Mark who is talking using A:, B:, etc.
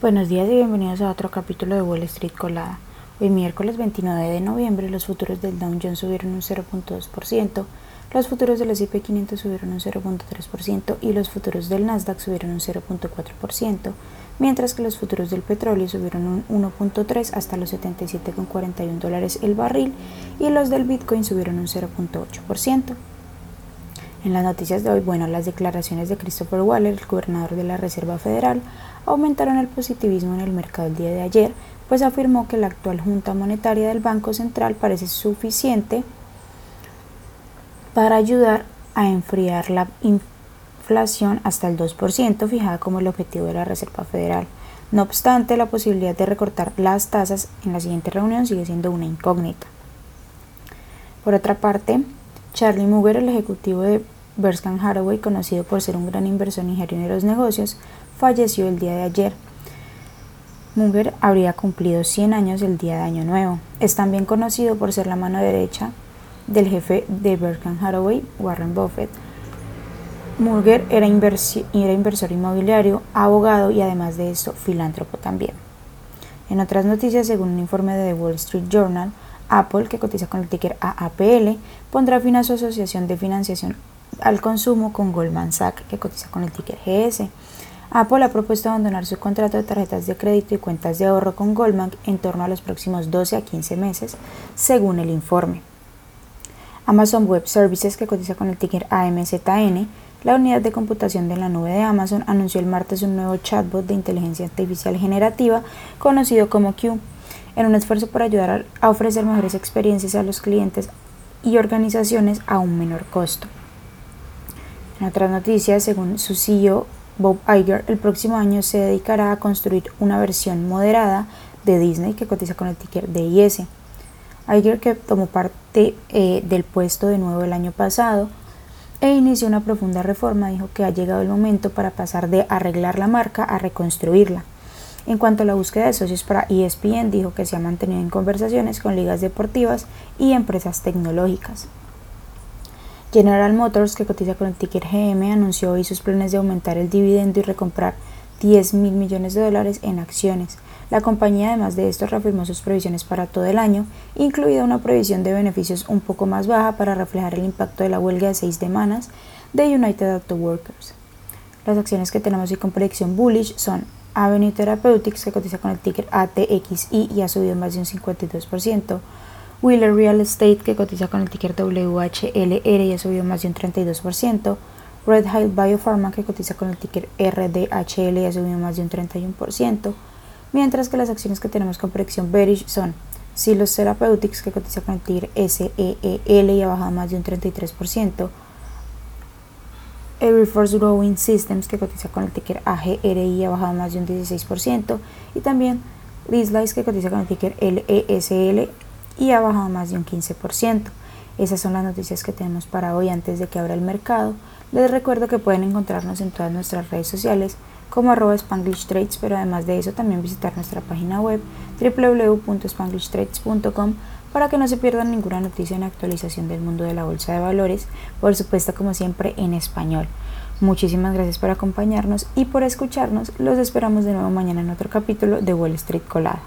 A: Buenos días y bienvenidos a otro capítulo de Wall Street Colada. Hoy miércoles 29 de noviembre los futuros del Dow Jones subieron un 0.2%, los futuros del S&P 500 subieron un 0.3% y los futuros del Nasdaq subieron un 0.4%, mientras que los futuros del petróleo subieron un 1.3 hasta los 77.41 dólares el barril y los del Bitcoin subieron un 0.8%. En las noticias de hoy, bueno, las declaraciones de Christopher Waller, el gobernador de la Reserva Federal, aumentaron el positivismo en el mercado el día de ayer, pues afirmó que la actual Junta Monetaria del Banco Central parece suficiente para ayudar a enfriar la inflación hasta el 2%, fijada como el objetivo de la Reserva Federal. No obstante, la posibilidad de recortar las tasas en la siguiente reunión sigue siendo una incógnita. Por otra parte, Charlie Munger, el ejecutivo de Berkshire Hathaway, conocido por ser un gran inversor ingeniero de los negocios, falleció el día de ayer. Munger habría cumplido 100 años el día de Año Nuevo. Es también conocido por ser la mano derecha del jefe de Berkshire Hathaway, Warren Buffett. Munger era, era inversor inmobiliario, abogado y además de esto filántropo también. En otras noticias, según un informe de The Wall Street Journal, Apple, que cotiza con el ticker AAPL, pondrá fin a su asociación de financiación al consumo con Goldman Sachs, que cotiza con el ticker GS. Apple ha propuesto abandonar su contrato de tarjetas de crédito y cuentas de ahorro con Goldman en torno a los próximos 12 a 15 meses, según el informe. Amazon Web Services, que cotiza con el ticker AMZN, la unidad de computación de la nube de Amazon anunció el martes un nuevo chatbot de inteligencia artificial generativa conocido como Q en un esfuerzo por ayudar a ofrecer mejores experiencias a los clientes y organizaciones a un menor costo. En otras noticias, según su CEO Bob Iger, el próximo año se dedicará a construir una versión moderada de Disney que cotiza con el ticker DIS. Iger, que tomó parte eh, del puesto de nuevo el año pasado e inició una profunda reforma, dijo que ha llegado el momento para pasar de arreglar la marca a reconstruirla. En cuanto a la búsqueda de socios para ESPN, dijo que se ha mantenido en conversaciones con ligas deportivas y empresas tecnológicas. General Motors, que cotiza con el ticker GM, anunció hoy sus planes de aumentar el dividendo y recomprar 10 mil millones de dólares en acciones. La compañía, además de esto, reafirmó sus previsiones para todo el año, incluida una previsión de beneficios un poco más baja para reflejar el impacto de la huelga de seis semanas de United Auto Workers. Las acciones que tenemos hoy con predicción bullish son Avenue Therapeutics, que cotiza con el ticker ATXI y ha subido más de un 52%. Wheeler Real Estate, que cotiza con el ticker WHLR y ha subido más de un 32%. Red Hill Biopharma, que cotiza con el ticker RDHL y ha subido más de un 31%. Mientras que las acciones que tenemos con predicción bearish son Silos Therapeutics, que cotiza con el ticker SEEL y ha bajado más de un 33%. Everforce Growing Systems, que cotiza con el ticker AGRI, ha bajado más de un 16%, y también Rislice, que cotiza con el ticker LESL y ha bajado más de un 15%. Esas son las noticias que tenemos para hoy antes de que abra el mercado. Les recuerdo que pueden encontrarnos en todas nuestras redes sociales como arroba Spanglish Trades, pero además de eso también visitar nuestra página web www.spanglishtrades.com para que no se pierdan ninguna noticia en actualización del mundo de la bolsa de valores, por supuesto como siempre en español. Muchísimas gracias por acompañarnos y por escucharnos. Los esperamos de nuevo mañana en otro capítulo de Wall Street Colada.